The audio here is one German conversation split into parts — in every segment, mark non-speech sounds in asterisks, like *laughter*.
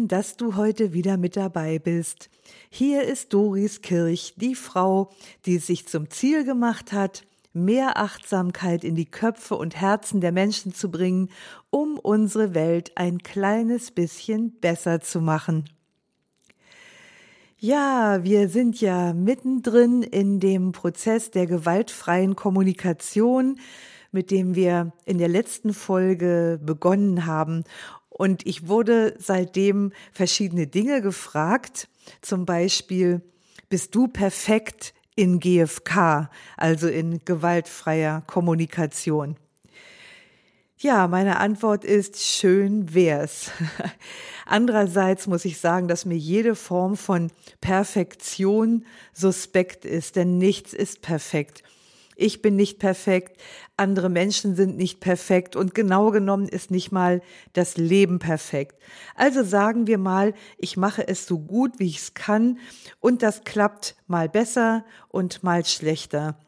Schön, dass du heute wieder mit dabei bist. Hier ist Doris Kirch, die Frau, die es sich zum Ziel gemacht hat, mehr Achtsamkeit in die Köpfe und Herzen der Menschen zu bringen, um unsere Welt ein kleines bisschen besser zu machen. Ja, wir sind ja mittendrin in dem Prozess der gewaltfreien Kommunikation, mit dem wir in der letzten Folge begonnen haben. Und ich wurde seitdem verschiedene Dinge gefragt, zum Beispiel, bist du perfekt in GFK, also in gewaltfreier Kommunikation? Ja, meine Antwort ist schön wär's. *laughs* Andererseits muss ich sagen, dass mir jede Form von Perfektion suspekt ist, denn nichts ist perfekt ich bin nicht perfekt, andere Menschen sind nicht perfekt und genau genommen ist nicht mal das Leben perfekt. Also sagen wir mal, ich mache es so gut, wie ich es kann und das klappt mal besser und mal schlechter.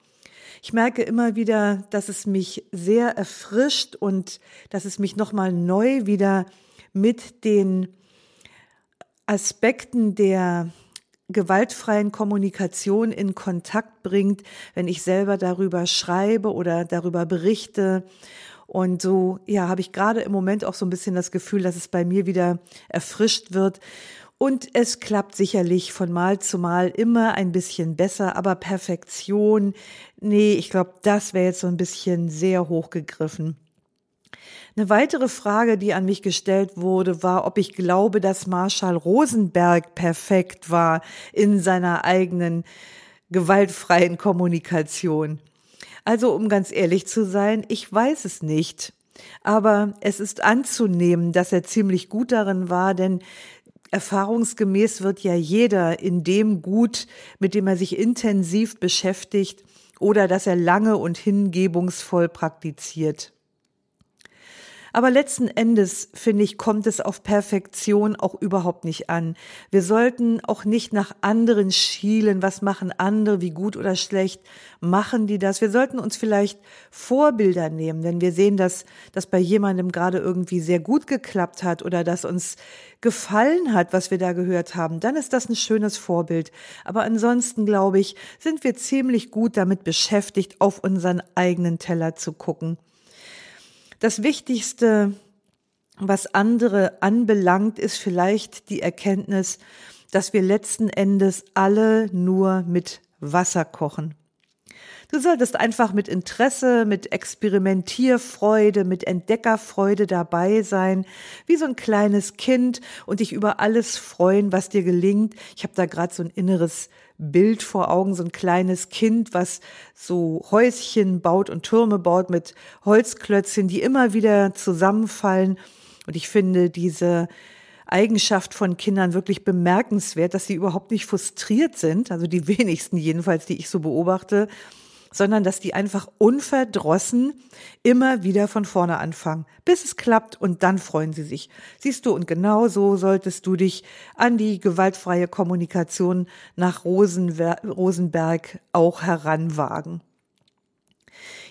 Ich merke immer wieder, dass es mich sehr erfrischt und dass es mich nochmal neu wieder mit den Aspekten der gewaltfreien Kommunikation in Kontakt bringt, wenn ich selber darüber schreibe oder darüber berichte. Und so, ja, habe ich gerade im Moment auch so ein bisschen das Gefühl, dass es bei mir wieder erfrischt wird. Und es klappt sicherlich von Mal zu Mal immer ein bisschen besser, aber Perfektion, nee, ich glaube, das wäre jetzt so ein bisschen sehr hochgegriffen. Eine weitere Frage, die an mich gestellt wurde, war, ob ich glaube, dass Marshall Rosenberg perfekt war in seiner eigenen gewaltfreien Kommunikation. Also, um ganz ehrlich zu sein, ich weiß es nicht. Aber es ist anzunehmen, dass er ziemlich gut darin war, denn erfahrungsgemäß wird ja jeder in dem gut, mit dem er sich intensiv beschäftigt oder dass er lange und hingebungsvoll praktiziert. Aber letzten Endes, finde ich, kommt es auf Perfektion auch überhaupt nicht an. Wir sollten auch nicht nach anderen schielen. Was machen andere? Wie gut oder schlecht machen die das? Wir sollten uns vielleicht Vorbilder nehmen, denn wir sehen, dass das bei jemandem gerade irgendwie sehr gut geklappt hat oder dass uns gefallen hat, was wir da gehört haben. Dann ist das ein schönes Vorbild. Aber ansonsten, glaube ich, sind wir ziemlich gut damit beschäftigt, auf unseren eigenen Teller zu gucken. Das Wichtigste, was andere anbelangt, ist vielleicht die Erkenntnis, dass wir letzten Endes alle nur mit Wasser kochen. Du solltest einfach mit Interesse, mit Experimentierfreude, mit Entdeckerfreude dabei sein, wie so ein kleines Kind und dich über alles freuen, was dir gelingt. Ich habe da gerade so ein inneres Bild vor Augen, so ein kleines Kind, was so Häuschen baut und Türme baut mit Holzklötzchen, die immer wieder zusammenfallen. Und ich finde diese Eigenschaft von Kindern wirklich bemerkenswert, dass sie überhaupt nicht frustriert sind, also die *laughs* wenigsten jedenfalls, die ich so beobachte, sondern dass die einfach unverdrossen immer wieder von vorne anfangen, bis es klappt und dann freuen sie sich. Siehst du, und genau so solltest du dich an die gewaltfreie Kommunikation nach Rosenberg auch heranwagen.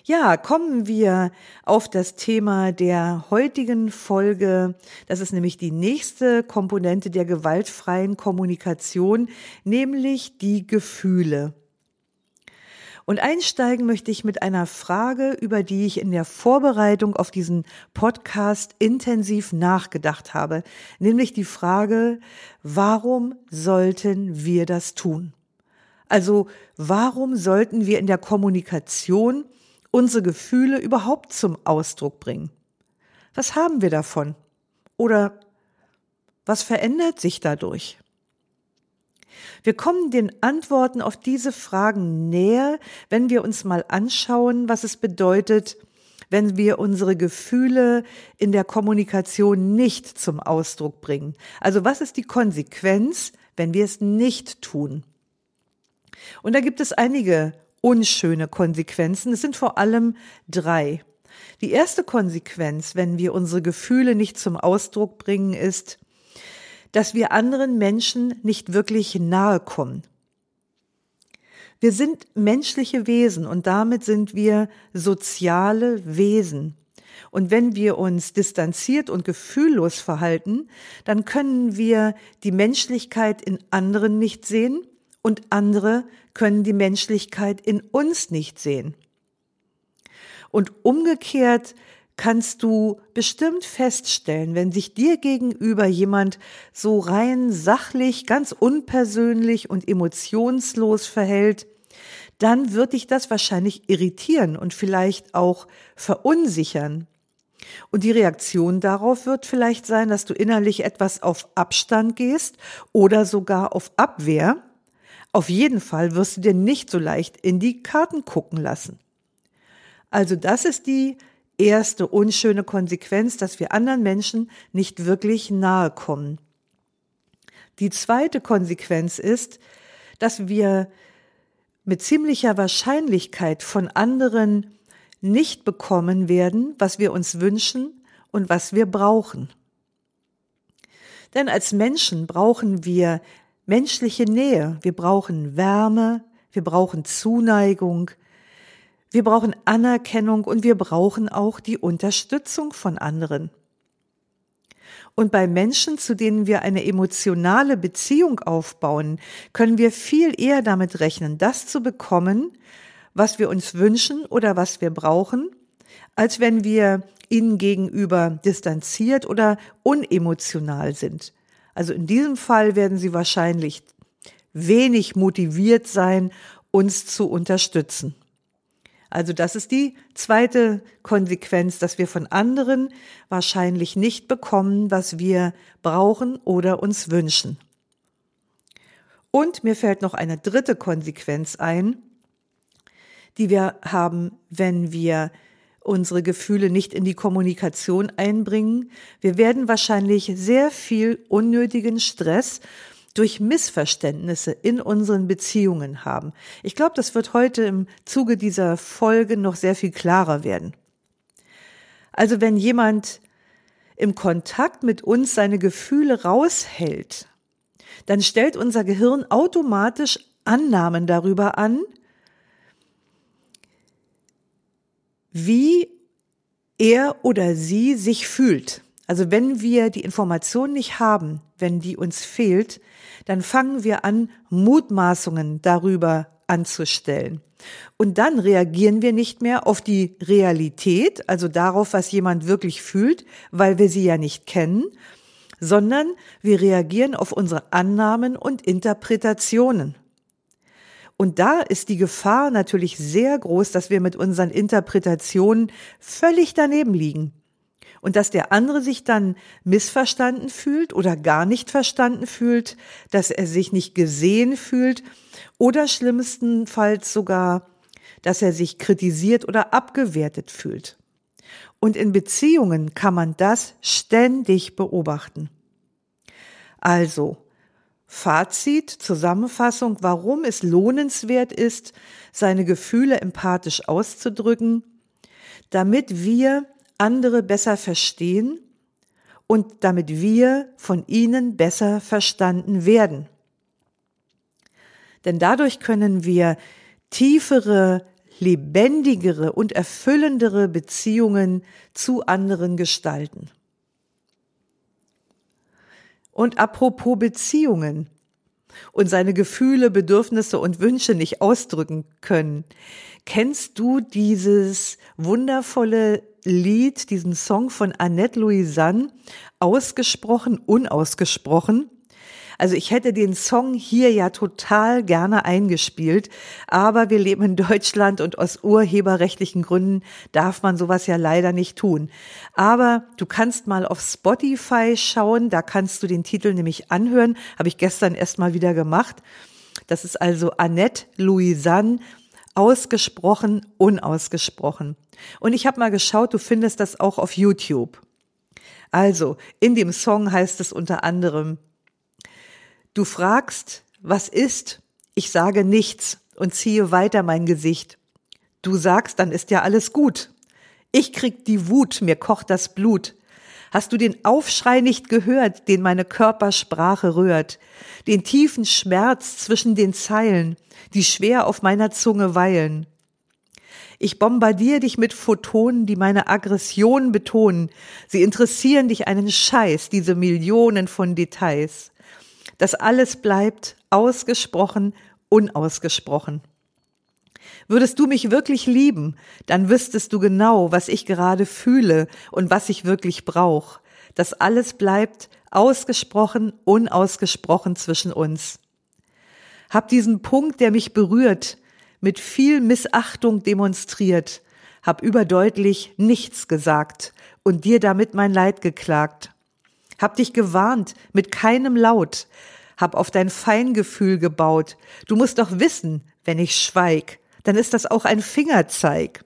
Ja, kommen wir auf das Thema der heutigen Folge. Das ist nämlich die nächste Komponente der gewaltfreien Kommunikation, nämlich die Gefühle. Und einsteigen möchte ich mit einer Frage, über die ich in der Vorbereitung auf diesen Podcast intensiv nachgedacht habe, nämlich die Frage, warum sollten wir das tun? Also warum sollten wir in der Kommunikation unsere Gefühle überhaupt zum Ausdruck bringen? Was haben wir davon? Oder was verändert sich dadurch? Wir kommen den Antworten auf diese Fragen näher, wenn wir uns mal anschauen, was es bedeutet, wenn wir unsere Gefühle in der Kommunikation nicht zum Ausdruck bringen. Also was ist die Konsequenz, wenn wir es nicht tun? Und da gibt es einige unschöne Konsequenzen. Es sind vor allem drei. Die erste Konsequenz, wenn wir unsere Gefühle nicht zum Ausdruck bringen, ist, dass wir anderen Menschen nicht wirklich nahe kommen. Wir sind menschliche Wesen und damit sind wir soziale Wesen. Und wenn wir uns distanziert und gefühllos verhalten, dann können wir die Menschlichkeit in anderen nicht sehen und andere können die Menschlichkeit in uns nicht sehen. Und umgekehrt kannst du bestimmt feststellen, wenn sich dir gegenüber jemand so rein sachlich, ganz unpersönlich und emotionslos verhält, dann wird dich das wahrscheinlich irritieren und vielleicht auch verunsichern. Und die Reaktion darauf wird vielleicht sein, dass du innerlich etwas auf Abstand gehst oder sogar auf Abwehr. Auf jeden Fall wirst du dir nicht so leicht in die Karten gucken lassen. Also das ist die erste unschöne Konsequenz, dass wir anderen Menschen nicht wirklich nahe kommen. Die zweite Konsequenz ist, dass wir mit ziemlicher Wahrscheinlichkeit von anderen nicht bekommen werden, was wir uns wünschen und was wir brauchen. Denn als Menschen brauchen wir menschliche Nähe, wir brauchen Wärme, wir brauchen Zuneigung, wir brauchen Anerkennung und wir brauchen auch die Unterstützung von anderen. Und bei Menschen, zu denen wir eine emotionale Beziehung aufbauen, können wir viel eher damit rechnen, das zu bekommen, was wir uns wünschen oder was wir brauchen, als wenn wir ihnen gegenüber distanziert oder unemotional sind. Also in diesem Fall werden sie wahrscheinlich wenig motiviert sein, uns zu unterstützen. Also das ist die zweite Konsequenz, dass wir von anderen wahrscheinlich nicht bekommen, was wir brauchen oder uns wünschen. Und mir fällt noch eine dritte Konsequenz ein, die wir haben, wenn wir unsere Gefühle nicht in die Kommunikation einbringen. Wir werden wahrscheinlich sehr viel unnötigen Stress durch Missverständnisse in unseren Beziehungen haben. Ich glaube, das wird heute im Zuge dieser Folge noch sehr viel klarer werden. Also wenn jemand im Kontakt mit uns seine Gefühle raushält, dann stellt unser Gehirn automatisch Annahmen darüber an, wie er oder sie sich fühlt. Also wenn wir die Information nicht haben, wenn die uns fehlt, dann fangen wir an, Mutmaßungen darüber anzustellen. Und dann reagieren wir nicht mehr auf die Realität, also darauf, was jemand wirklich fühlt, weil wir sie ja nicht kennen, sondern wir reagieren auf unsere Annahmen und Interpretationen. Und da ist die Gefahr natürlich sehr groß, dass wir mit unseren Interpretationen völlig daneben liegen und dass der andere sich dann missverstanden fühlt oder gar nicht verstanden fühlt, dass er sich nicht gesehen fühlt oder schlimmstenfalls sogar, dass er sich kritisiert oder abgewertet fühlt. Und in Beziehungen kann man das ständig beobachten. Also, Fazit, Zusammenfassung, warum es lohnenswert ist, seine Gefühle empathisch auszudrücken, damit wir andere besser verstehen und damit wir von ihnen besser verstanden werden. Denn dadurch können wir tiefere, lebendigere und erfüllendere Beziehungen zu anderen gestalten. Und apropos Beziehungen und seine Gefühle, Bedürfnisse und Wünsche nicht ausdrücken können. Kennst du dieses wundervolle Lied, diesen Song von Annette Louisanne, ausgesprochen, unausgesprochen? Also ich hätte den Song hier ja total gerne eingespielt, aber wir leben in Deutschland und aus urheberrechtlichen Gründen darf man sowas ja leider nicht tun. Aber du kannst mal auf Spotify schauen, da kannst du den Titel nämlich anhören, habe ich gestern erst mal wieder gemacht. Das ist also Annette Louisanne ausgesprochen, unausgesprochen. Und ich habe mal geschaut, du findest das auch auf YouTube. Also, in dem Song heißt es unter anderem, du fragst, was ist? Ich sage nichts und ziehe weiter mein Gesicht. Du sagst, dann ist ja alles gut. Ich krieg die Wut, mir kocht das Blut. Hast du den Aufschrei nicht gehört, den meine Körpersprache rührt, den tiefen Schmerz zwischen den Zeilen, die schwer auf meiner Zunge weilen? Ich bombardiere dich mit Photonen, die meine Aggression betonen. Sie interessieren dich einen Scheiß, diese Millionen von Details. Das alles bleibt ausgesprochen, unausgesprochen. Würdest du mich wirklich lieben, dann wüsstest du genau, was ich gerade fühle und was ich wirklich brauche. Das alles bleibt ausgesprochen, unausgesprochen zwischen uns. Hab diesen Punkt, der mich berührt, mit viel Missachtung demonstriert, hab überdeutlich nichts gesagt und dir damit mein Leid geklagt. Hab dich gewarnt mit keinem Laut, hab auf dein Feingefühl gebaut. Du musst doch wissen, wenn ich schweig, dann ist das auch ein Fingerzeig.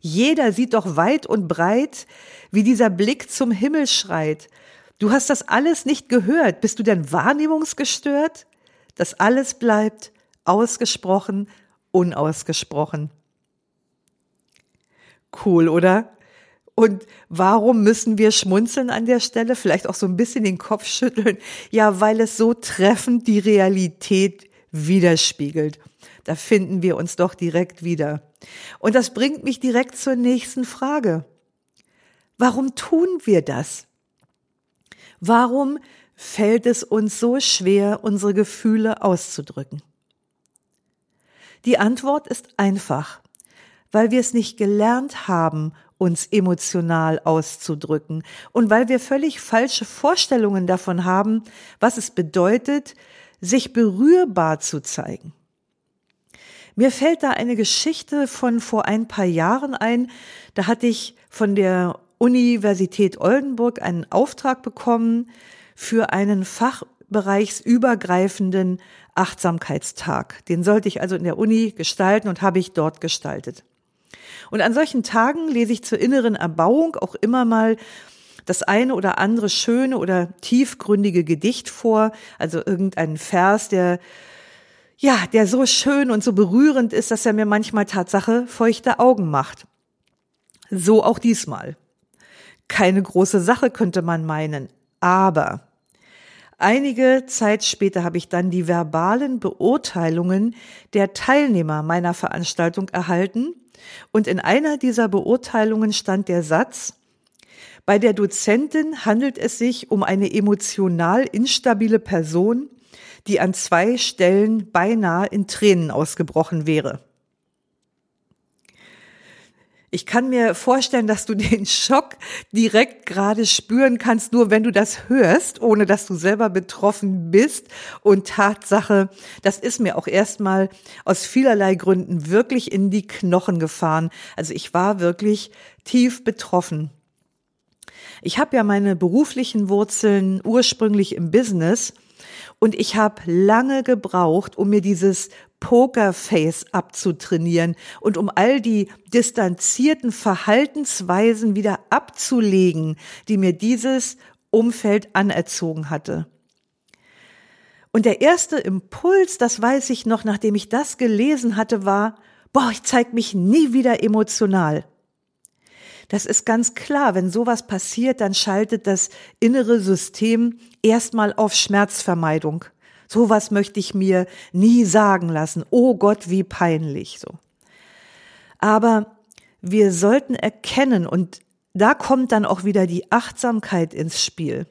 Jeder sieht doch weit und breit, wie dieser Blick zum Himmel schreit. Du hast das alles nicht gehört. Bist du denn wahrnehmungsgestört? Das alles bleibt ausgesprochen unausgesprochen. Cool, oder? Und warum müssen wir schmunzeln an der Stelle? Vielleicht auch so ein bisschen den Kopf schütteln. Ja, weil es so treffend die Realität widerspiegelt. Da finden wir uns doch direkt wieder. Und das bringt mich direkt zur nächsten Frage. Warum tun wir das? Warum fällt es uns so schwer, unsere Gefühle auszudrücken? Die Antwort ist einfach, weil wir es nicht gelernt haben, uns emotional auszudrücken und weil wir völlig falsche Vorstellungen davon haben, was es bedeutet, sich berührbar zu zeigen. Mir fällt da eine Geschichte von vor ein paar Jahren ein. Da hatte ich von der Universität Oldenburg einen Auftrag bekommen für einen fachbereichsübergreifenden Achtsamkeitstag. Den sollte ich also in der Uni gestalten und habe ich dort gestaltet. Und an solchen Tagen lese ich zur inneren Erbauung auch immer mal das eine oder andere schöne oder tiefgründige Gedicht vor, also irgendeinen Vers, der ja, der so schön und so berührend ist, dass er mir manchmal Tatsache feuchte Augen macht. So auch diesmal. Keine große Sache könnte man meinen, aber Einige Zeit später habe ich dann die verbalen Beurteilungen der Teilnehmer meiner Veranstaltung erhalten und in einer dieser Beurteilungen stand der Satz, bei der Dozentin handelt es sich um eine emotional instabile Person, die an zwei Stellen beinahe in Tränen ausgebrochen wäre. Ich kann mir vorstellen, dass du *laughs* den Schock direkt gerade spüren kannst, nur wenn du das hörst, ohne dass du selber betroffen bist. Und Tatsache, das ist mir auch erstmal aus vielerlei Gründen wirklich in die Knochen gefahren. Also ich war wirklich tief betroffen. Ich habe ja meine beruflichen Wurzeln ursprünglich im Business und ich habe lange gebraucht, um mir dieses Pokerface abzutrainieren und um all die distanzierten Verhaltensweisen wieder abzulegen, die mir dieses Umfeld anerzogen hatte. Und der erste Impuls, das weiß ich noch, nachdem ich das gelesen hatte, war, boah, ich zeig mich nie wieder emotional. Das ist ganz klar, wenn sowas passiert, dann schaltet das innere System erstmal auf Schmerzvermeidung. Sowas möchte ich mir nie sagen lassen. Oh Gott, wie peinlich, so. Aber wir sollten erkennen, und da kommt dann auch wieder die Achtsamkeit ins Spiel.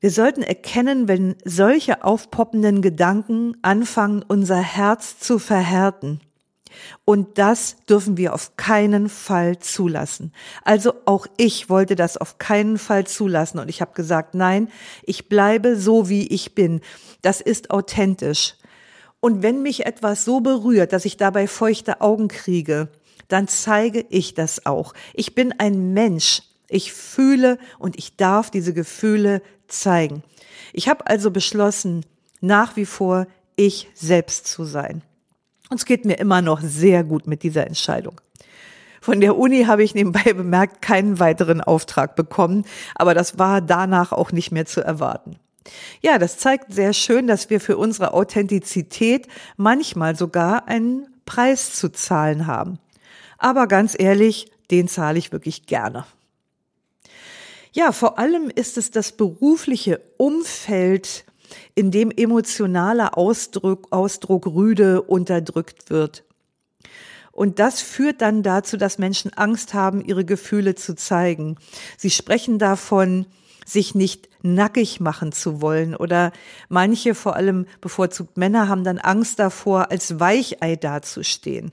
Wir sollten erkennen, wenn solche aufpoppenden Gedanken anfangen, unser Herz zu verhärten. Und das dürfen wir auf keinen Fall zulassen. Also auch ich wollte das auf keinen Fall zulassen. Und ich habe gesagt, nein, ich bleibe so, wie ich bin. Das ist authentisch. Und wenn mich etwas so berührt, dass ich dabei feuchte Augen kriege, dann zeige ich das auch. Ich bin ein Mensch. Ich fühle und ich darf diese Gefühle zeigen. Ich habe also beschlossen, nach wie vor ich selbst zu sein. Und es geht mir immer noch sehr gut mit dieser Entscheidung. Von der Uni habe ich nebenbei bemerkt keinen weiteren Auftrag bekommen, aber das war danach auch nicht mehr zu erwarten. Ja, das zeigt sehr schön, dass wir für unsere Authentizität manchmal sogar einen Preis zu zahlen haben. Aber ganz ehrlich, den zahle ich wirklich gerne. Ja, vor allem ist es das berufliche Umfeld, in dem emotionaler Ausdruck, Ausdruck rüde unterdrückt wird. Und das führt dann dazu, dass Menschen Angst haben, ihre Gefühle zu zeigen. Sie sprechen davon, sich nicht nackig machen zu wollen oder manche, vor allem bevorzugt Männer, haben dann Angst davor, als Weichei dazustehen.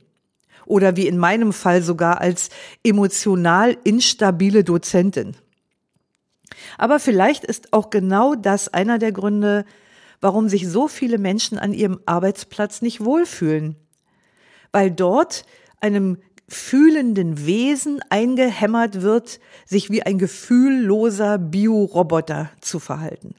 Oder wie in meinem Fall sogar als emotional instabile Dozentin. Aber vielleicht ist auch genau das einer der Gründe, warum sich so viele Menschen an ihrem Arbeitsplatz nicht wohlfühlen. Weil dort einem fühlenden Wesen eingehämmert wird, sich wie ein gefühlloser Bioroboter zu verhalten.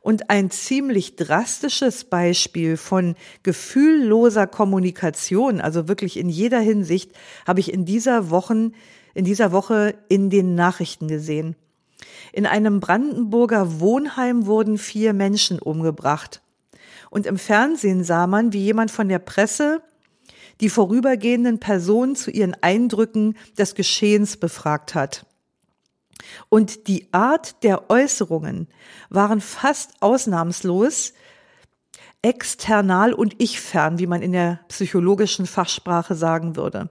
Und ein ziemlich drastisches Beispiel von gefühlloser Kommunikation, also wirklich in jeder Hinsicht, habe ich in dieser Woche in dieser Woche in den Nachrichten gesehen. In einem Brandenburger Wohnheim wurden vier Menschen umgebracht. Und im Fernsehen sah man, wie jemand von der Presse die vorübergehenden Personen zu ihren Eindrücken des Geschehens befragt hat. Und die Art der Äußerungen waren fast ausnahmslos external und ich-fern, wie man in der psychologischen Fachsprache sagen würde.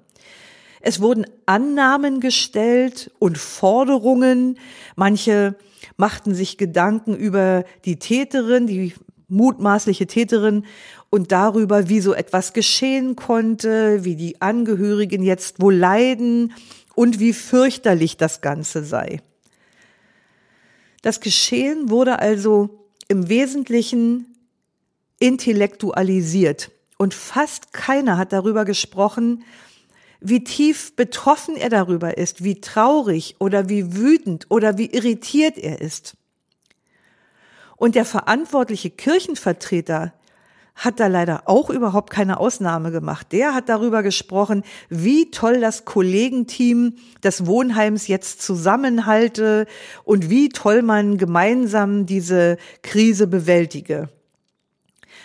Es wurden Annahmen gestellt und Forderungen. Manche machten sich Gedanken über die Täterin, die mutmaßliche Täterin und darüber, wie so etwas geschehen konnte, wie die Angehörigen jetzt wohl leiden und wie fürchterlich das Ganze sei. Das Geschehen wurde also im Wesentlichen intellektualisiert und fast keiner hat darüber gesprochen, wie tief betroffen er darüber ist, wie traurig oder wie wütend oder wie irritiert er ist. Und der verantwortliche Kirchenvertreter hat da leider auch überhaupt keine Ausnahme gemacht. Der hat darüber gesprochen, wie toll das Kollegenteam des Wohnheims jetzt zusammenhalte und wie toll man gemeinsam diese Krise bewältige.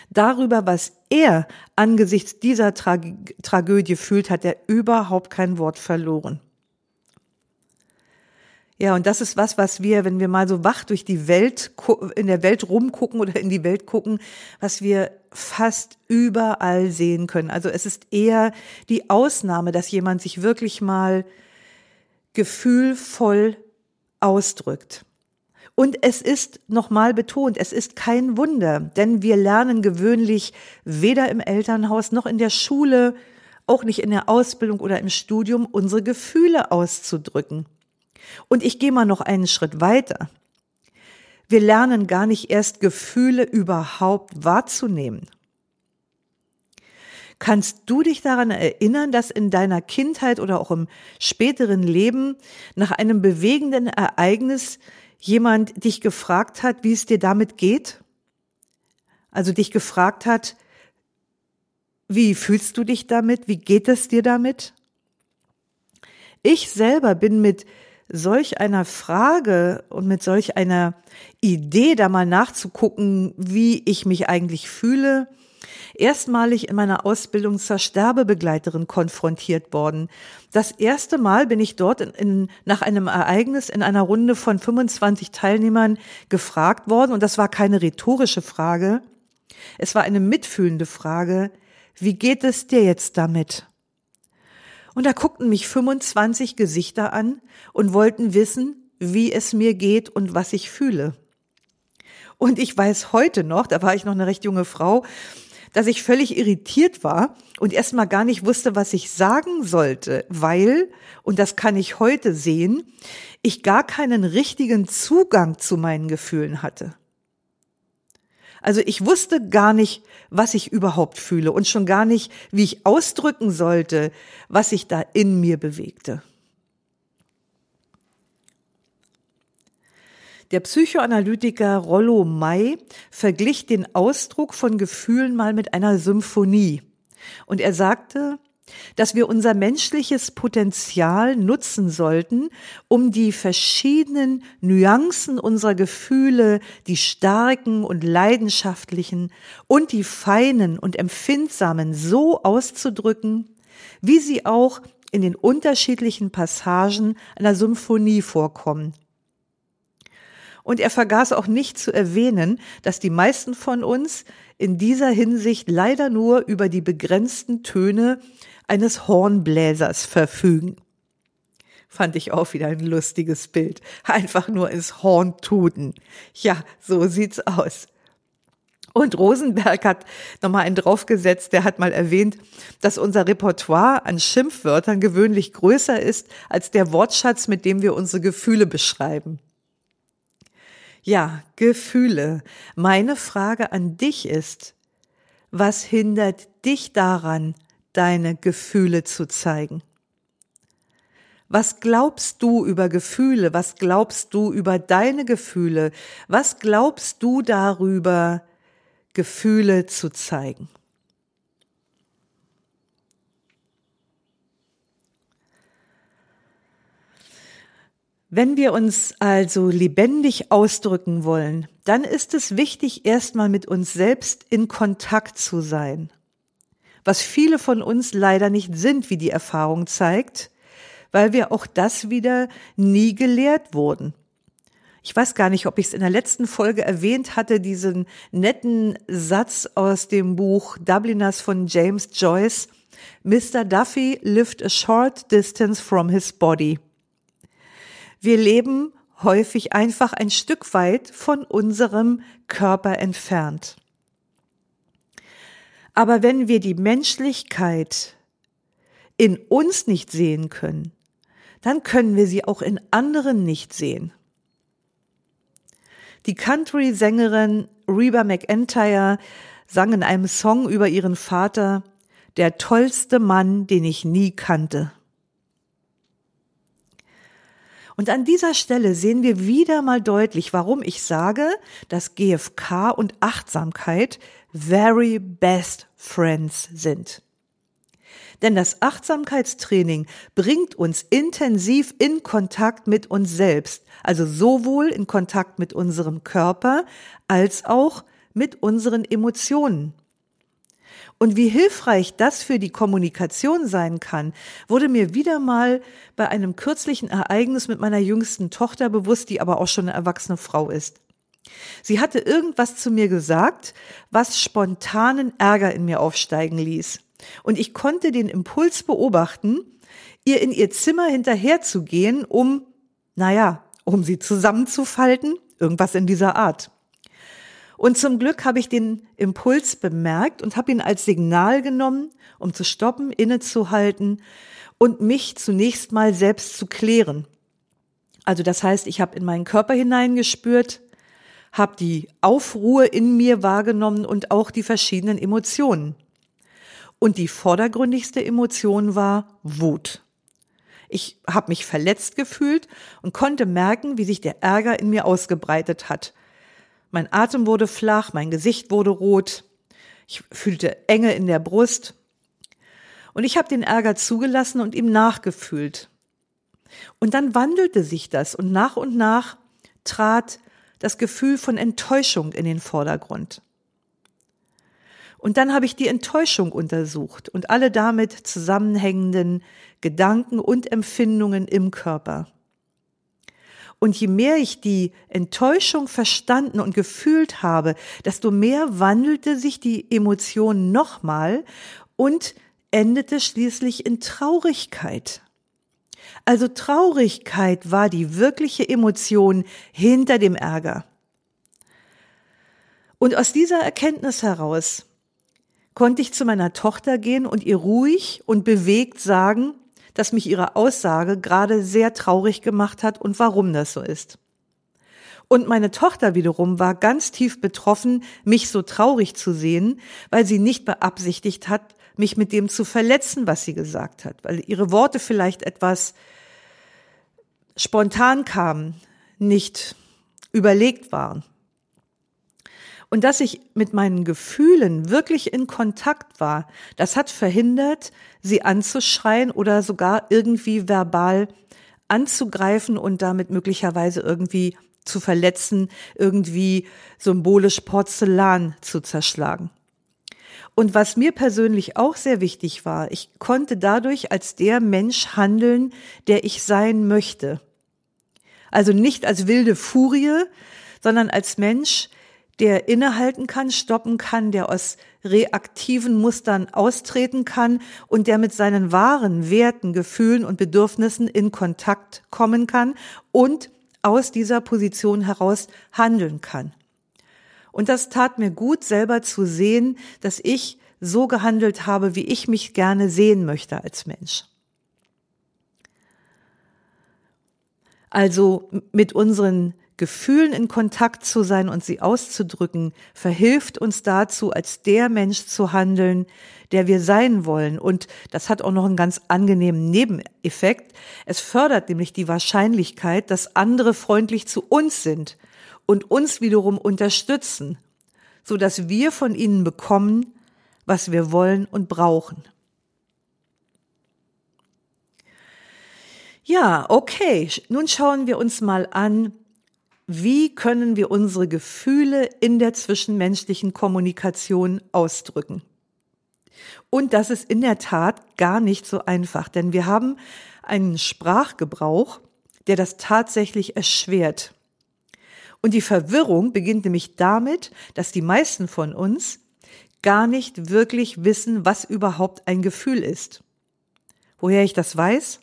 Darüber, was er angesichts dieser Tra Tragödie fühlt, hat er überhaupt kein Wort verloren. Ja, und das ist was, was wir, wenn wir mal so wach durch die Welt, in der Welt rumgucken oder in die Welt gucken, was wir fast überall sehen können. Also es ist eher die Ausnahme, dass jemand sich wirklich mal gefühlvoll ausdrückt. Und es ist nochmal betont, es ist kein Wunder, denn wir lernen gewöhnlich weder im Elternhaus noch in der Schule, auch nicht in der Ausbildung oder im Studium, unsere Gefühle auszudrücken. Und ich gehe mal noch einen Schritt weiter. Wir lernen gar nicht erst Gefühle überhaupt wahrzunehmen. Kannst du dich daran erinnern, dass in deiner Kindheit oder auch im späteren Leben nach einem bewegenden Ereignis jemand dich gefragt hat, wie es dir damit geht? Also dich gefragt hat, wie fühlst du dich damit? Wie geht es dir damit? Ich selber bin mit solch einer Frage und mit solch einer Idee, da mal nachzugucken, wie ich mich eigentlich fühle, erstmalig in meiner Ausbildung zur Sterbebegleiterin konfrontiert worden. Das erste Mal bin ich dort in, in, nach einem Ereignis in einer Runde von 25 Teilnehmern gefragt worden und das war keine rhetorische Frage. Es war eine mitfühlende Frage. Wie geht es dir jetzt damit? Und da guckten mich 25 Gesichter an und wollten wissen, wie es mir geht und was ich fühle. Und ich weiß heute noch, da war ich noch eine recht junge Frau, dass ich völlig irritiert war und erstmal gar nicht wusste, was ich sagen sollte, weil, und das kann ich heute sehen, ich gar keinen richtigen Zugang zu meinen Gefühlen hatte. Also ich wusste gar nicht, was ich überhaupt fühle und schon gar nicht, wie ich ausdrücken sollte, was sich da in mir bewegte. Der Psychoanalytiker Rollo May verglich den Ausdruck von Gefühlen mal mit einer Symphonie. Und er sagte, dass wir unser menschliches Potenzial nutzen sollten, um die verschiedenen Nuancen unserer Gefühle, die starken und leidenschaftlichen und die feinen und empfindsamen so auszudrücken, wie sie auch in den unterschiedlichen Passagen einer Symphonie vorkommen. Und er vergaß auch nicht zu erwähnen, dass die meisten von uns in dieser Hinsicht leider nur über die begrenzten Töne eines Hornbläsers verfügen. Fand ich auch wieder ein lustiges Bild. Einfach nur ins Horn tuten. Ja, so sieht's aus. Und Rosenberg hat nochmal einen draufgesetzt, der hat mal erwähnt, dass unser Repertoire an Schimpfwörtern gewöhnlich größer ist als der Wortschatz, mit dem wir unsere Gefühle beschreiben. Ja, Gefühle. Meine Frage an dich ist, was hindert dich daran, deine Gefühle zu zeigen? Was glaubst du über Gefühle? Was glaubst du über deine Gefühle? Was glaubst du darüber, Gefühle zu zeigen? Wenn wir uns also lebendig ausdrücken wollen, dann ist es wichtig, erstmal mit uns selbst in Kontakt zu sein was viele von uns leider nicht sind, wie die Erfahrung zeigt, weil wir auch das wieder nie gelehrt wurden. Ich weiß gar nicht, ob ich es in der letzten Folge erwähnt hatte, diesen netten Satz aus dem Buch Dubliners von James Joyce. Mr. Duffy lived a short distance from his body. Wir leben häufig einfach ein Stück weit von unserem Körper entfernt. Aber wenn wir die Menschlichkeit in uns nicht sehen können, dann können wir sie auch in anderen nicht sehen. Die Country-Sängerin Reba McEntire sang in einem Song über ihren Vater, der tollste Mann, den ich nie kannte. Und an dieser Stelle sehen wir wieder mal deutlich, warum ich sage, dass GFK und Achtsamkeit very best friends sind. Denn das Achtsamkeitstraining bringt uns intensiv in Kontakt mit uns selbst, also sowohl in Kontakt mit unserem Körper als auch mit unseren Emotionen. Und wie hilfreich das für die Kommunikation sein kann, wurde mir wieder mal bei einem kürzlichen Ereignis mit meiner jüngsten Tochter bewusst, die aber auch schon eine erwachsene Frau ist. Sie hatte irgendwas zu mir gesagt, was spontanen Ärger in mir aufsteigen ließ. Und ich konnte den Impuls beobachten, ihr in ihr Zimmer hinterherzugehen, um, naja, um sie zusammenzufalten, irgendwas in dieser Art. Und zum Glück habe ich den Impuls bemerkt und habe ihn als Signal genommen, um zu stoppen, innezuhalten und mich zunächst mal selbst zu klären. Also das heißt, ich habe in meinen Körper hineingespürt, habe die Aufruhr in mir wahrgenommen und auch die verschiedenen Emotionen. Und die vordergründigste Emotion war Wut. Ich habe mich verletzt gefühlt und konnte merken, wie sich der Ärger in mir ausgebreitet hat. Mein Atem wurde flach, mein Gesicht wurde rot, ich fühlte Enge in der Brust. Und ich habe den Ärger zugelassen und ihm nachgefühlt. Und dann wandelte sich das und nach und nach trat das Gefühl von Enttäuschung in den Vordergrund. Und dann habe ich die Enttäuschung untersucht und alle damit zusammenhängenden Gedanken und Empfindungen im Körper. Und je mehr ich die Enttäuschung verstanden und gefühlt habe, desto mehr wandelte sich die Emotion nochmal und endete schließlich in Traurigkeit. Also Traurigkeit war die wirkliche Emotion hinter dem Ärger. Und aus dieser Erkenntnis heraus konnte ich zu meiner Tochter gehen und ihr ruhig und bewegt sagen, dass mich ihre Aussage gerade sehr traurig gemacht hat und warum das so ist. Und meine Tochter wiederum war ganz tief betroffen, mich so traurig zu sehen, weil sie nicht beabsichtigt hat, mich mit dem zu verletzen, was sie gesagt hat, weil ihre Worte vielleicht etwas spontan kamen, nicht überlegt waren. Und dass ich mit meinen Gefühlen wirklich in Kontakt war, das hat verhindert, sie anzuschreien oder sogar irgendwie verbal anzugreifen und damit möglicherweise irgendwie zu verletzen, irgendwie symbolisch Porzellan zu zerschlagen. Und was mir persönlich auch sehr wichtig war, ich konnte dadurch als der Mensch handeln, der ich sein möchte. Also nicht als wilde Furie, sondern als Mensch, der innehalten kann, stoppen kann, der aus reaktiven Mustern austreten kann und der mit seinen wahren Werten, Gefühlen und Bedürfnissen in Kontakt kommen kann und aus dieser Position heraus handeln kann. Und das tat mir gut, selber zu sehen, dass ich so gehandelt habe, wie ich mich gerne sehen möchte als Mensch. Also mit unseren Gefühlen in Kontakt zu sein und sie auszudrücken, verhilft uns dazu, als der Mensch zu handeln, der wir sein wollen. Und das hat auch noch einen ganz angenehmen Nebeneffekt. Es fördert nämlich die Wahrscheinlichkeit, dass andere freundlich zu uns sind und uns wiederum unterstützen, so dass wir von ihnen bekommen, was wir wollen und brauchen. Ja, okay. Nun schauen wir uns mal an, wie können wir unsere Gefühle in der zwischenmenschlichen Kommunikation ausdrücken. Und das ist in der Tat gar nicht so einfach, denn wir haben einen Sprachgebrauch, der das tatsächlich erschwert. Und die Verwirrung beginnt nämlich damit, dass die meisten von uns gar nicht wirklich wissen, was überhaupt ein Gefühl ist. Woher ich das weiß?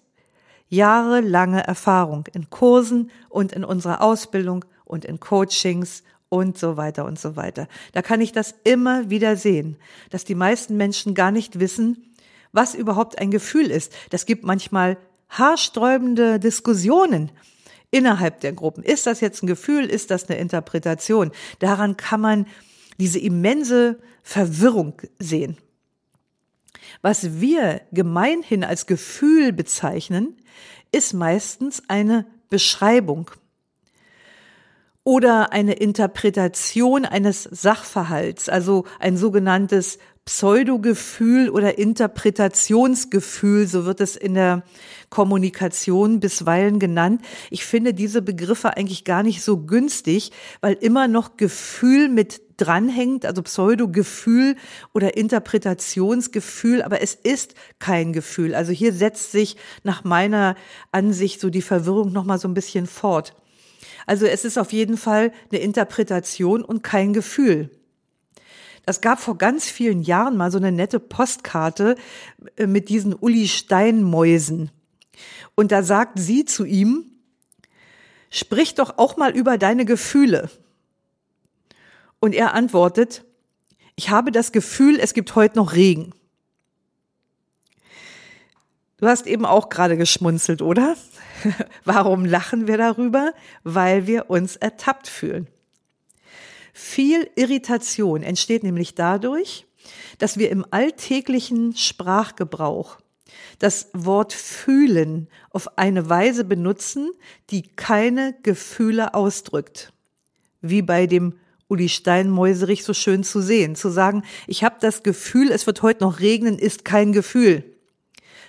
Jahrelange Erfahrung in Kursen und in unserer Ausbildung und in Coachings und so weiter und so weiter. Da kann ich das immer wieder sehen, dass die meisten Menschen gar nicht wissen, was überhaupt ein Gefühl ist. Das gibt manchmal haarsträubende Diskussionen innerhalb der Gruppen. Ist das jetzt ein Gefühl? Ist das eine Interpretation? Daran kann man diese immense Verwirrung sehen. Was wir gemeinhin als Gefühl bezeichnen, ist meistens eine Beschreibung oder eine Interpretation eines Sachverhalts, also ein sogenanntes Pseudogefühl oder Interpretationsgefühl, so wird es in der Kommunikation bisweilen genannt. Ich finde diese Begriffe eigentlich gar nicht so günstig, weil immer noch Gefühl mit dranhängt, also Pseudogefühl oder Interpretationsgefühl, aber es ist kein Gefühl. Also hier setzt sich nach meiner Ansicht so die Verwirrung noch mal so ein bisschen fort. Also es ist auf jeden Fall eine Interpretation und kein Gefühl. Es gab vor ganz vielen Jahren mal so eine nette Postkarte äh, mit diesen Uli Steinmäusen. Und da sagt sie zu ihm, sprich doch auch mal über deine Gefühle. Und er antwortet, ich habe das Gefühl, es gibt heute noch Regen. Du hast eben auch gerade geschmunzelt, oder? *laughs* Warum lachen wir darüber? Weil wir uns ertappt fühlen. Viel Irritation entsteht nämlich dadurch, dass wir im alltäglichen Sprachgebrauch das Wort fühlen auf eine Weise benutzen, die keine Gefühle ausdrückt. Wie bei dem Uli Steinmäuserich so schön zu sehen, zu sagen, ich habe das Gefühl, es wird heute noch regnen, ist kein Gefühl.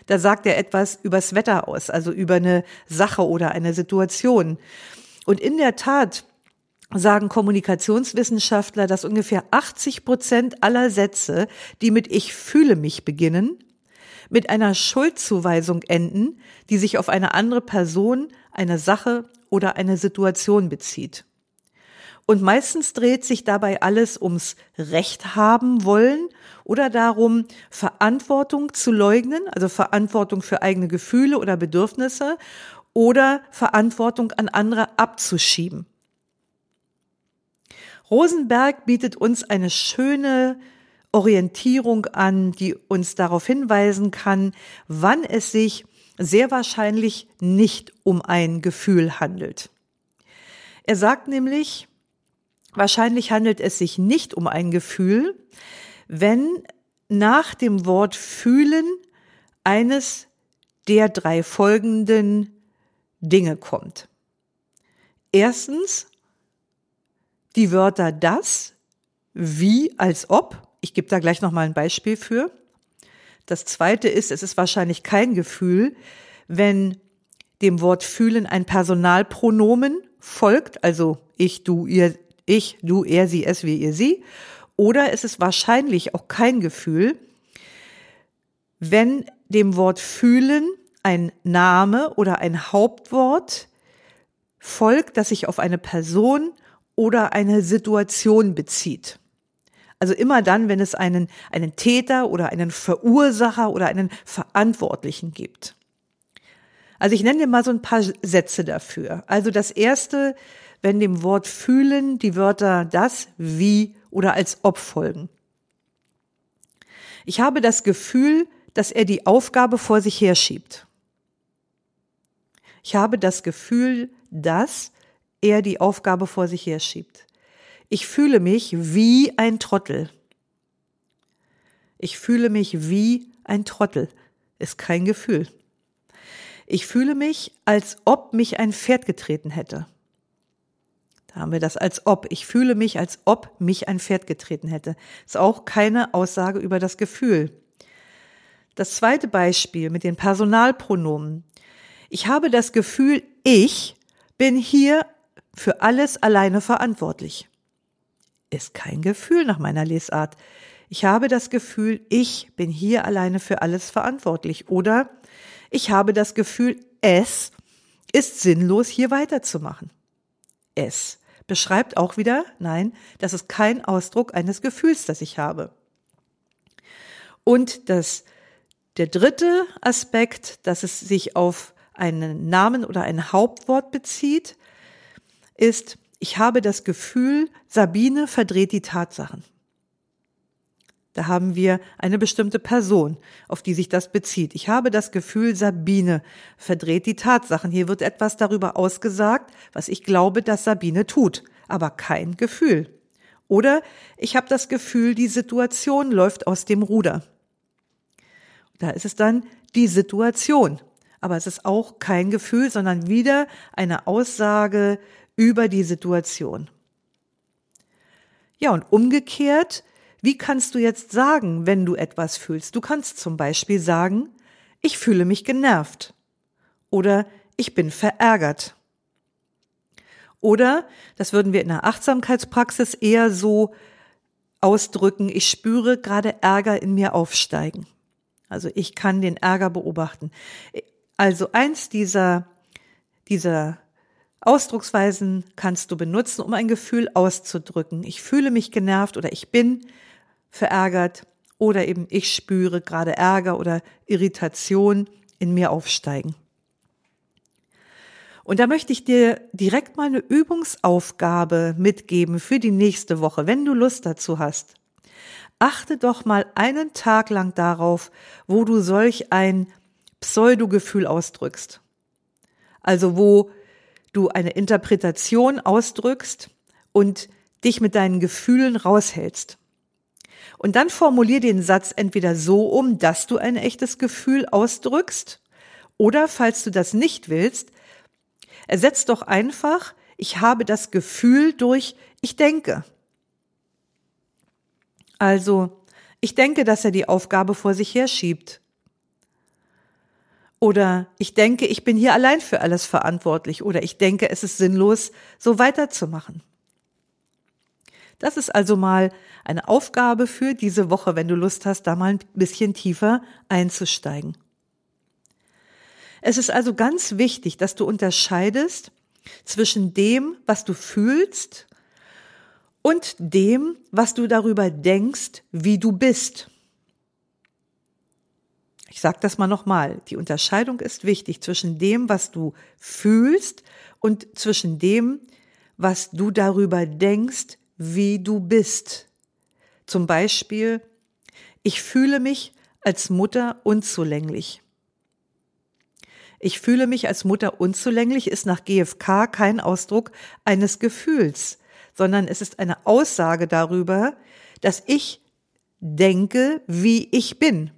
Da sagt er etwas übers Wetter aus, also über eine Sache oder eine Situation. Und in der Tat sagen Kommunikationswissenschaftler, dass ungefähr 80 Prozent aller Sätze, die mit Ich fühle mich beginnen, mit einer Schuldzuweisung enden, die sich auf eine andere Person, eine Sache oder eine Situation bezieht. Und meistens dreht sich dabei alles ums Recht haben wollen oder darum, Verantwortung zu leugnen, also Verantwortung für eigene Gefühle oder Bedürfnisse oder Verantwortung an andere abzuschieben. Rosenberg bietet uns eine schöne Orientierung an, die uns darauf hinweisen kann, wann es sich sehr wahrscheinlich nicht um ein Gefühl handelt. Er sagt nämlich, wahrscheinlich handelt es sich nicht um ein Gefühl, wenn nach dem Wort fühlen eines der drei folgenden Dinge kommt. Erstens die Wörter das, wie, als ob. Ich gebe da gleich nochmal ein Beispiel für. Das zweite ist, es ist wahrscheinlich kein Gefühl, wenn dem Wort fühlen ein Personalpronomen folgt, also ich, du, ihr, ich, du, er, sie, es, wir, ihr, sie. Oder es ist wahrscheinlich auch kein Gefühl, wenn dem Wort fühlen ein Name oder ein Hauptwort folgt, das sich auf eine Person oder eine Situation bezieht. Also immer dann, wenn es einen, einen Täter oder einen Verursacher oder einen Verantwortlichen gibt. Also ich nenne dir mal so ein paar Sätze dafür. Also das erste, wenn dem Wort fühlen die Wörter das, wie oder als ob folgen. Ich habe das Gefühl, dass er die Aufgabe vor sich herschiebt. Ich habe das Gefühl, dass er die Aufgabe vor sich herschiebt. Ich fühle mich wie ein Trottel. Ich fühle mich wie ein Trottel. Ist kein Gefühl. Ich fühle mich, als ob mich ein Pferd getreten hätte. Haben wir das als ob. Ich fühle mich, als ob mich ein Pferd getreten hätte. Ist auch keine Aussage über das Gefühl. Das zweite Beispiel mit den Personalpronomen. Ich habe das Gefühl, ich bin hier für alles alleine verantwortlich. Ist kein Gefühl nach meiner Lesart. Ich habe das Gefühl, ich bin hier alleine für alles verantwortlich. Oder ich habe das Gefühl, es ist sinnlos, hier weiterzumachen. Es beschreibt auch wieder, nein, das ist kein Ausdruck eines Gefühls, das ich habe. Und das der dritte Aspekt, dass es sich auf einen Namen oder ein Hauptwort bezieht, ist, ich habe das Gefühl, Sabine verdreht die Tatsachen. Da haben wir eine bestimmte Person, auf die sich das bezieht. Ich habe das Gefühl, Sabine verdreht die Tatsachen. Hier wird etwas darüber ausgesagt, was ich glaube, dass Sabine tut, aber kein Gefühl. Oder ich habe das Gefühl, die Situation läuft aus dem Ruder. Da ist es dann die Situation. Aber es ist auch kein Gefühl, sondern wieder eine Aussage über die Situation. Ja, und umgekehrt, wie kannst du jetzt sagen, wenn du etwas fühlst? Du kannst zum Beispiel sagen, ich fühle mich genervt oder ich bin verärgert. Oder, das würden wir in der Achtsamkeitspraxis eher so ausdrücken, ich spüre gerade Ärger in mir aufsteigen. Also ich kann den Ärger beobachten. Also eins dieser, dieser Ausdrucksweisen kannst du benutzen, um ein Gefühl auszudrücken. Ich fühle mich genervt oder ich bin verärgert oder eben ich spüre gerade Ärger oder Irritation in mir aufsteigen. Und da möchte ich dir direkt mal eine Übungsaufgabe mitgeben für die nächste Woche, wenn du Lust dazu hast achte doch mal einen Tag lang darauf, wo du solch ein Pseudogefühl ausdrückst. Also wo du eine Interpretation ausdrückst und dich mit deinen Gefühlen raushältst. Und dann formulier den Satz entweder so um, dass du ein echtes Gefühl ausdrückst, oder falls du das nicht willst, ersetz doch einfach, ich habe das Gefühl durch, ich denke. Also, ich denke, dass er die Aufgabe vor sich herschiebt. Oder ich denke, ich bin hier allein für alles verantwortlich. Oder ich denke, es ist sinnlos, so weiterzumachen. Das ist also mal eine Aufgabe für diese Woche, wenn du Lust hast, da mal ein bisschen tiefer einzusteigen. Es ist also ganz wichtig, dass du unterscheidest zwischen dem, was du fühlst und dem, was du darüber denkst, wie du bist. Ich sage das mal nochmal. Die Unterscheidung ist wichtig zwischen dem, was du fühlst und zwischen dem, was du darüber denkst, wie du bist. Zum Beispiel, ich fühle mich als Mutter unzulänglich. Ich fühle mich als Mutter unzulänglich ist nach GfK kein Ausdruck eines Gefühls, sondern es ist eine Aussage darüber, dass ich denke, wie ich bin.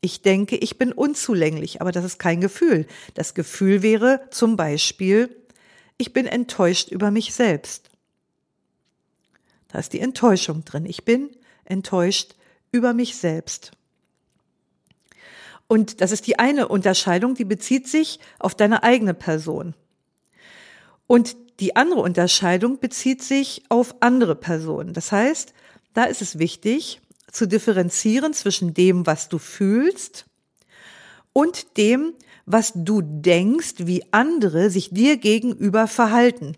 Ich denke, ich bin unzulänglich, aber das ist kein Gefühl. Das Gefühl wäre zum Beispiel, ich bin enttäuscht über mich selbst. Da ist die Enttäuschung drin. Ich bin enttäuscht über mich selbst. Und das ist die eine Unterscheidung, die bezieht sich auf deine eigene Person. Und die andere Unterscheidung bezieht sich auf andere Personen. Das heißt, da ist es wichtig zu differenzieren zwischen dem, was du fühlst und dem, was du denkst, wie andere sich dir gegenüber verhalten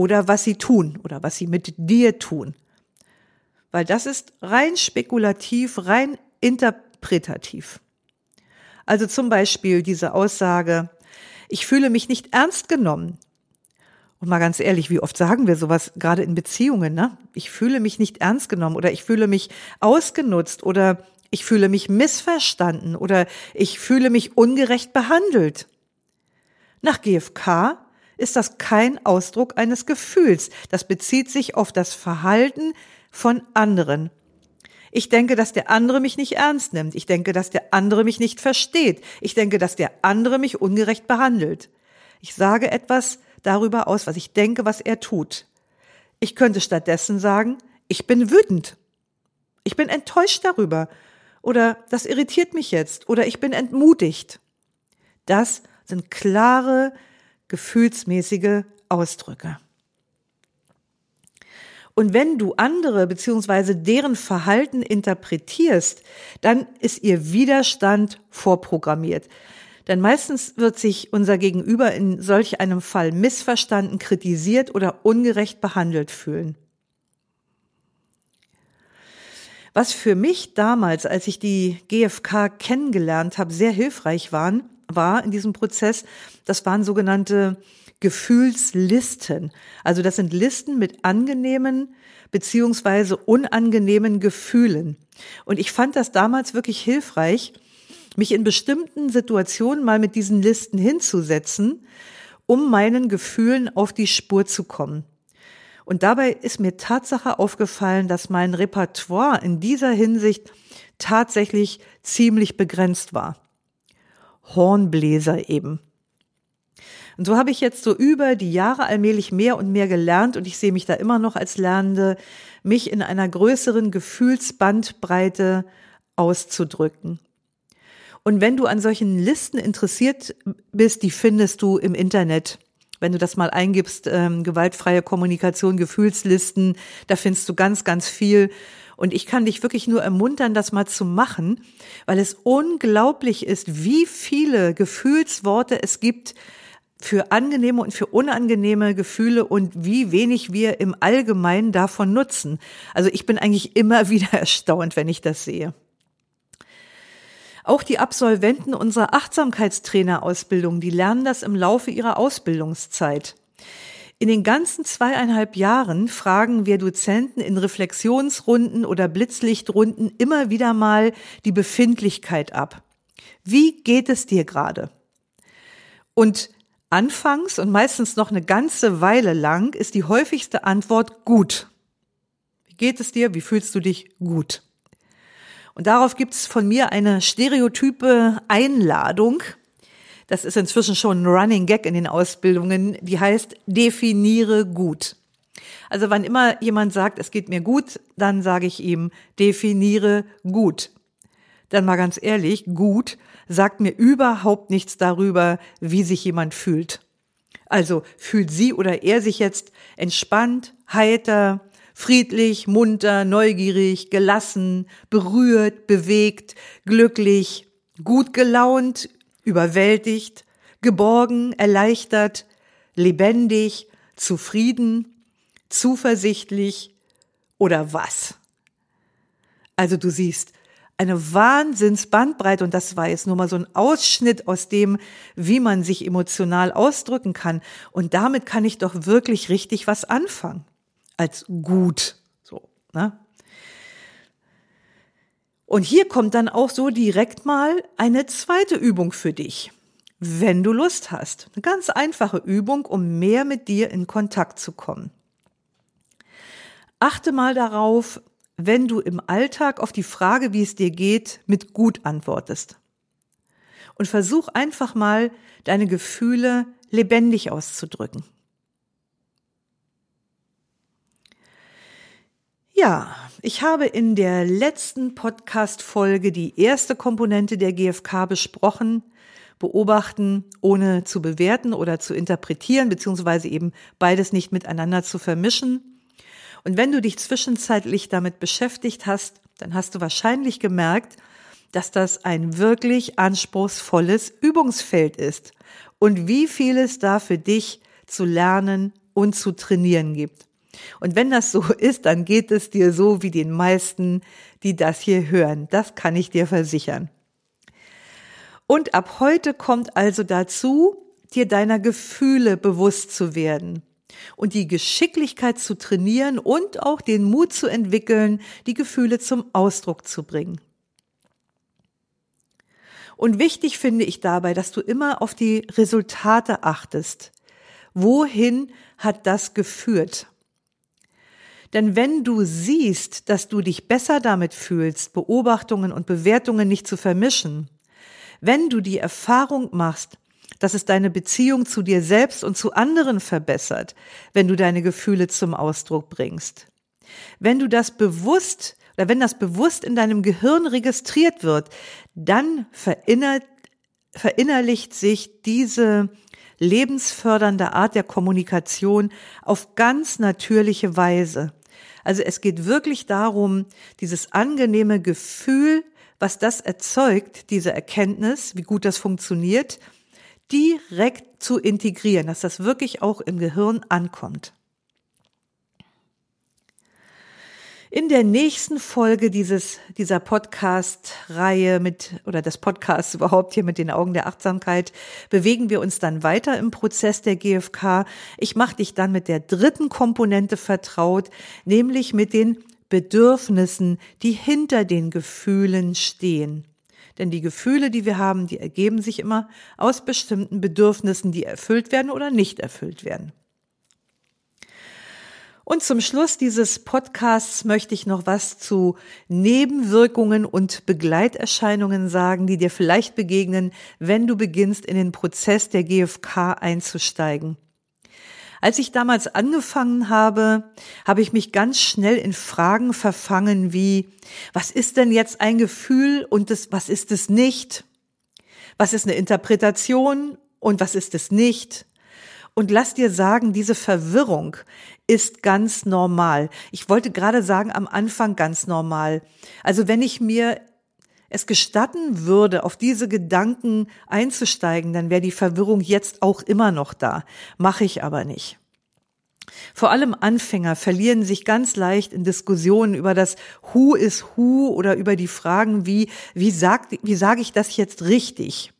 oder was sie tun oder was sie mit dir tun. Weil das ist rein spekulativ, rein interpretativ. Also zum Beispiel diese Aussage, ich fühle mich nicht ernst genommen. Und mal ganz ehrlich, wie oft sagen wir sowas, gerade in Beziehungen, ne? Ich fühle mich nicht ernst genommen oder ich fühle mich ausgenutzt oder ich fühle mich missverstanden oder ich fühle mich ungerecht behandelt. Nach GfK ist das kein Ausdruck eines Gefühls. Das bezieht sich auf das Verhalten von anderen. Ich denke, dass der andere mich nicht ernst nimmt. Ich denke, dass der andere mich nicht versteht. Ich denke, dass der andere mich ungerecht behandelt. Ich sage etwas darüber aus, was ich denke, was er tut. Ich könnte stattdessen sagen, ich bin wütend. Ich bin enttäuscht darüber. Oder das irritiert mich jetzt. Oder ich bin entmutigt. Das sind klare, gefühlsmäßige Ausdrücke. Und wenn du andere beziehungsweise deren Verhalten interpretierst, dann ist ihr Widerstand vorprogrammiert. Denn meistens wird sich unser Gegenüber in solch einem Fall missverstanden, kritisiert oder ungerecht behandelt fühlen. Was für mich damals, als ich die GfK kennengelernt habe, sehr hilfreich waren, war in diesem Prozess, das waren sogenannte Gefühlslisten. Also das sind Listen mit angenehmen beziehungsweise unangenehmen Gefühlen. Und ich fand das damals wirklich hilfreich, mich in bestimmten Situationen mal mit diesen Listen hinzusetzen, um meinen Gefühlen auf die Spur zu kommen. Und dabei ist mir Tatsache aufgefallen, dass mein Repertoire in dieser Hinsicht tatsächlich ziemlich begrenzt war. Hornbläser eben. Und so habe ich jetzt so über die Jahre allmählich mehr und mehr gelernt und ich sehe mich da immer noch als Lernende, mich in einer größeren Gefühlsbandbreite auszudrücken. Und wenn du an solchen Listen interessiert bist, die findest du im Internet. Wenn du das mal eingibst, ähm, gewaltfreie Kommunikation, Gefühlslisten, da findest du ganz, ganz viel. Und ich kann dich wirklich nur ermuntern, das mal zu machen, weil es unglaublich ist, wie viele Gefühlsworte es gibt, für angenehme und für unangenehme Gefühle und wie wenig wir im Allgemeinen davon nutzen. Also ich bin eigentlich immer *laughs* wieder erstaunt, wenn ich das sehe. Auch die Absolventen unserer Achtsamkeitstrainerausbildung, die lernen das im Laufe ihrer Ausbildungszeit. In den ganzen zweieinhalb Jahren fragen wir Dozenten in Reflexionsrunden oder Blitzlichtrunden immer wieder mal die Befindlichkeit ab. Wie geht es dir gerade? Und Anfangs und meistens noch eine ganze Weile lang ist die häufigste Antwort gut. Wie geht es dir? Wie fühlst du dich gut? Und darauf gibt es von mir eine stereotype Einladung. Das ist inzwischen schon ein Running Gag in den Ausbildungen. Die heißt, definiere gut. Also wann immer jemand sagt, es geht mir gut, dann sage ich ihm, definiere gut. Dann mal ganz ehrlich, gut sagt mir überhaupt nichts darüber, wie sich jemand fühlt. Also fühlt sie oder er sich jetzt entspannt, heiter, friedlich, munter, neugierig, gelassen, berührt, bewegt, glücklich, gut gelaunt, überwältigt, geborgen, erleichtert, lebendig, zufrieden, zuversichtlich oder was? Also du siehst, eine Wahnsinnsbandbreite und das war jetzt nur mal so ein Ausschnitt aus dem, wie man sich emotional ausdrücken kann. Und damit kann ich doch wirklich richtig was anfangen. Als gut. So, ne? Und hier kommt dann auch so direkt mal eine zweite Übung für dich, wenn du Lust hast. Eine ganz einfache Übung, um mehr mit dir in Kontakt zu kommen. Achte mal darauf, wenn du im Alltag auf die Frage, wie es dir geht, mit gut antwortest. Und versuch einfach mal, deine Gefühle lebendig auszudrücken. Ja, ich habe in der letzten Podcast-Folge die erste Komponente der GfK besprochen. Beobachten, ohne zu bewerten oder zu interpretieren, beziehungsweise eben beides nicht miteinander zu vermischen. Und wenn du dich zwischenzeitlich damit beschäftigt hast, dann hast du wahrscheinlich gemerkt, dass das ein wirklich anspruchsvolles Übungsfeld ist und wie viel es da für dich zu lernen und zu trainieren gibt. Und wenn das so *laughs* ist, dann geht es dir so wie den meisten, die das hier hören. Das kann ich dir versichern. Und ab heute kommt also dazu, dir deiner Gefühle bewusst zu werden und die Geschicklichkeit zu trainieren und auch den Mut zu entwickeln, die Gefühle zum Ausdruck zu bringen. Und wichtig finde ich dabei, dass du immer auf die Resultate achtest. Wohin hat das geführt? Denn wenn du siehst, dass du dich besser damit fühlst, Beobachtungen und Bewertungen nicht zu vermischen, wenn du die Erfahrung machst, dass es deine Beziehung zu dir selbst und zu anderen verbessert, wenn du deine Gefühle zum Ausdruck bringst, wenn du das bewusst oder wenn das bewusst in deinem Gehirn registriert wird, dann verinnert, verinnerlicht sich diese lebensfördernde Art der Kommunikation auf ganz natürliche Weise. Also es geht wirklich darum, dieses angenehme Gefühl, was das erzeugt, diese Erkenntnis, wie gut das funktioniert, direkt zu integrieren, dass das wirklich auch im Gehirn ankommt. In der nächsten Folge dieses, dieser Podcast-Reihe mit, oder des Podcasts *laughs* überhaupt hier mit den Augen der Achtsamkeit, bewegen wir uns dann weiter im Prozess der GfK. Ich mache dich dann mit der dritten Komponente vertraut, nämlich mit den Bedürfnissen, die hinter den Gefühlen stehen. Denn die Gefühle, die wir haben, die ergeben sich immer aus bestimmten Bedürfnissen, die erfüllt werden oder nicht erfüllt werden. Und zum Schluss dieses Podcasts möchte ich noch was zu Nebenwirkungen und Begleiterscheinungen sagen, die dir vielleicht begegnen, wenn du beginnst, in den Prozess der GfK einzusteigen. Als ich damals angefangen habe, habe ich mich ganz schnell in Fragen verfangen wie, was ist denn jetzt ein Gefühl und das, was ist es nicht? Was ist eine Interpretation und was ist es nicht? Und lass dir sagen, diese Verwirrung ist ganz normal. Ich wollte gerade sagen, am Anfang ganz normal. Also wenn ich mir es gestatten würde, auf diese Gedanken einzusteigen, dann wäre die Verwirrung jetzt auch immer noch da. Mache ich aber nicht. Vor allem Anfänger verlieren sich ganz leicht in Diskussionen über das Who is Who oder über die Fragen wie, wie, sagt, wie sage ich das jetzt richtig?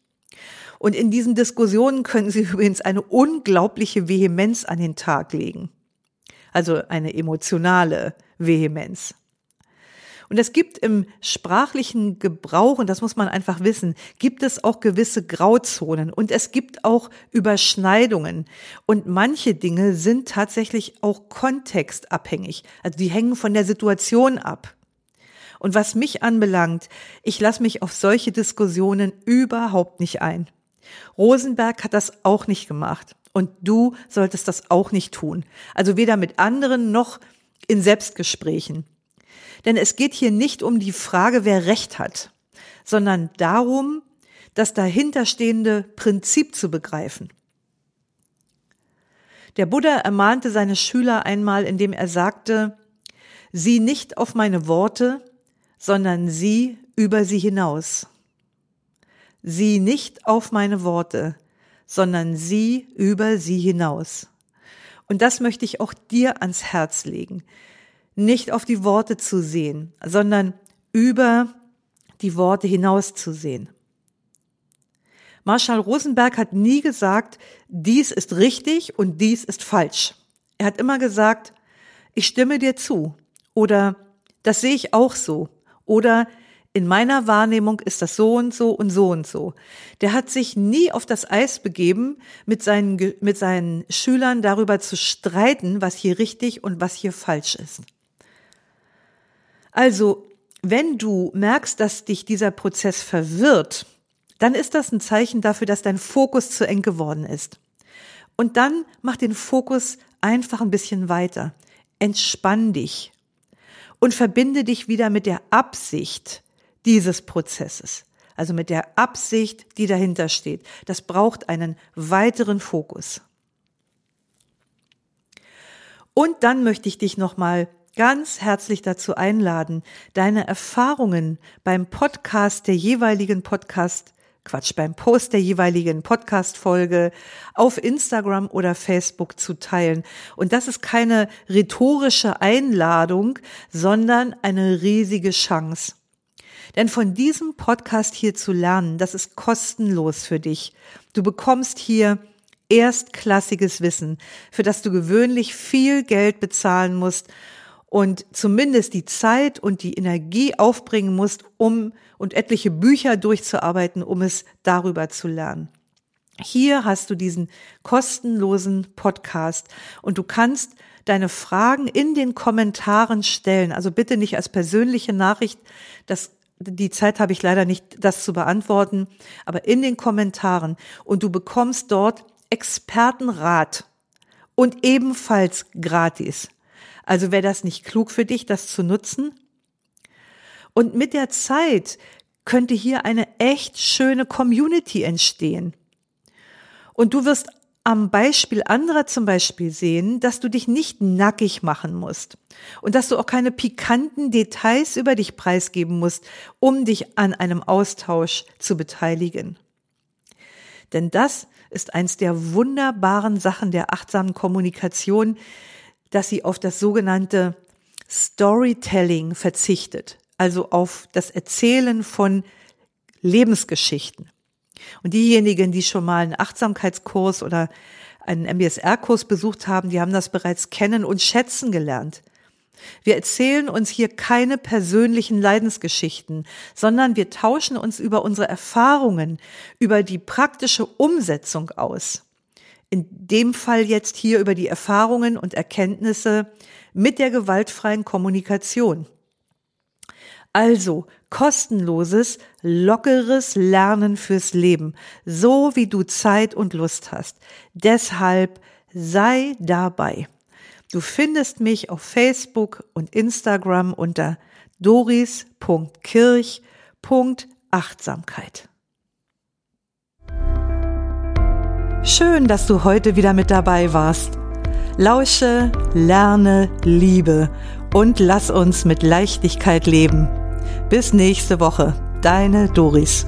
Und in diesen Diskussionen können Sie *laughs* übrigens eine unglaubliche Vehemenz an den Tag legen. Also eine emotionale Vehemenz. Und es gibt im sprachlichen Gebrauch, und das muss man einfach wissen, gibt es auch gewisse Grauzonen und es gibt auch Überschneidungen. Und manche Dinge sind tatsächlich auch kontextabhängig. Also die hängen von der Situation ab. Und was mich anbelangt, ich lasse mich auf solche Diskussionen überhaupt nicht ein. Rosenberg hat das auch nicht gemacht. Und du solltest das auch nicht tun. Also weder mit anderen noch in Selbstgesprächen. Denn es geht hier nicht um die Frage, wer Recht hat, sondern darum, das dahinterstehende Prinzip zu begreifen. Der Buddha ermahnte seine Schüler einmal, indem er sagte, sieh nicht auf meine Worte, sondern sieh über sie hinaus. Sieh nicht auf meine Worte, sondern sieh über sie hinaus. Und das möchte ich auch dir ans Herz legen. Nicht auf die Worte zu sehen, sondern über die Worte hinaus zu sehen. Marshall Rosenberg hat nie gesagt, dies ist richtig und dies ist falsch. Er hat immer gesagt, ich stimme dir zu oder das sehe ich auch so oder in meiner Wahrnehmung ist das so und so und so und so. Der hat sich nie auf das Eis begeben, mit seinen, mit seinen Schülern darüber zu streiten, was hier richtig und was hier falsch ist. Also, wenn du merkst, dass dich dieser Prozess verwirrt, dann ist das ein Zeichen dafür, dass dein Fokus zu eng geworden ist. Und dann mach den Fokus einfach ein bisschen weiter. Entspann dich und verbinde dich wieder mit der Absicht dieses Prozesses. Also mit der Absicht, die dahinter steht. Das braucht einen weiteren Fokus. Und dann möchte ich dich nochmal ganz herzlich dazu einladen, deine Erfahrungen beim Podcast der jeweiligen Podcast Quatsch, beim Post der jeweiligen Podcast-Folge auf Instagram oder Facebook zu teilen. Und das ist keine rhetorische Einladung, sondern eine riesige Chance. Denn von diesem Podcast hier zu lernen, das ist kostenlos für dich. Du bekommst hier erstklassiges Wissen, für das du gewöhnlich viel Geld bezahlen musst und zumindest die Zeit und die Energie aufbringen musst, um und etliche Bücher durchzuarbeiten, um es darüber zu lernen. Hier hast du diesen kostenlosen Podcast und du kannst deine Fragen in den Kommentaren stellen. Also bitte nicht als persönliche Nachricht. Das, die Zeit habe ich leider nicht, das zu beantworten, aber in den Kommentaren. Und du bekommst dort Expertenrat und ebenfalls gratis. Also wäre das nicht klug für dich, das zu nutzen? Und mit der Zeit könnte hier eine echt schöne Community entstehen. Und du wirst am Beispiel anderer zum Beispiel sehen, dass du dich nicht nackig machen musst und dass du auch keine pikanten Details über dich preisgeben musst, um dich an einem Austausch zu beteiligen. Denn das ist eins der wunderbaren Sachen der achtsamen Kommunikation, dass sie auf das sogenannte Storytelling verzichtet, also auf das Erzählen von Lebensgeschichten. Und diejenigen, die schon mal einen Achtsamkeitskurs oder einen MBSR-Kurs besucht haben, die haben das bereits kennen und schätzen gelernt. Wir erzählen uns hier keine persönlichen Leidensgeschichten, sondern wir tauschen uns über unsere Erfahrungen, über die praktische Umsetzung aus in dem Fall jetzt hier über die Erfahrungen und Erkenntnisse mit der gewaltfreien Kommunikation. Also kostenloses, lockeres Lernen fürs Leben, so wie du Zeit und Lust hast. Deshalb sei dabei. Du findest mich auf Facebook und Instagram unter doris.kirch.achtsamkeit. Schön, dass du heute wieder mit dabei warst. Lausche, lerne, liebe und lass uns mit Leichtigkeit leben. Bis nächste Woche, deine Doris.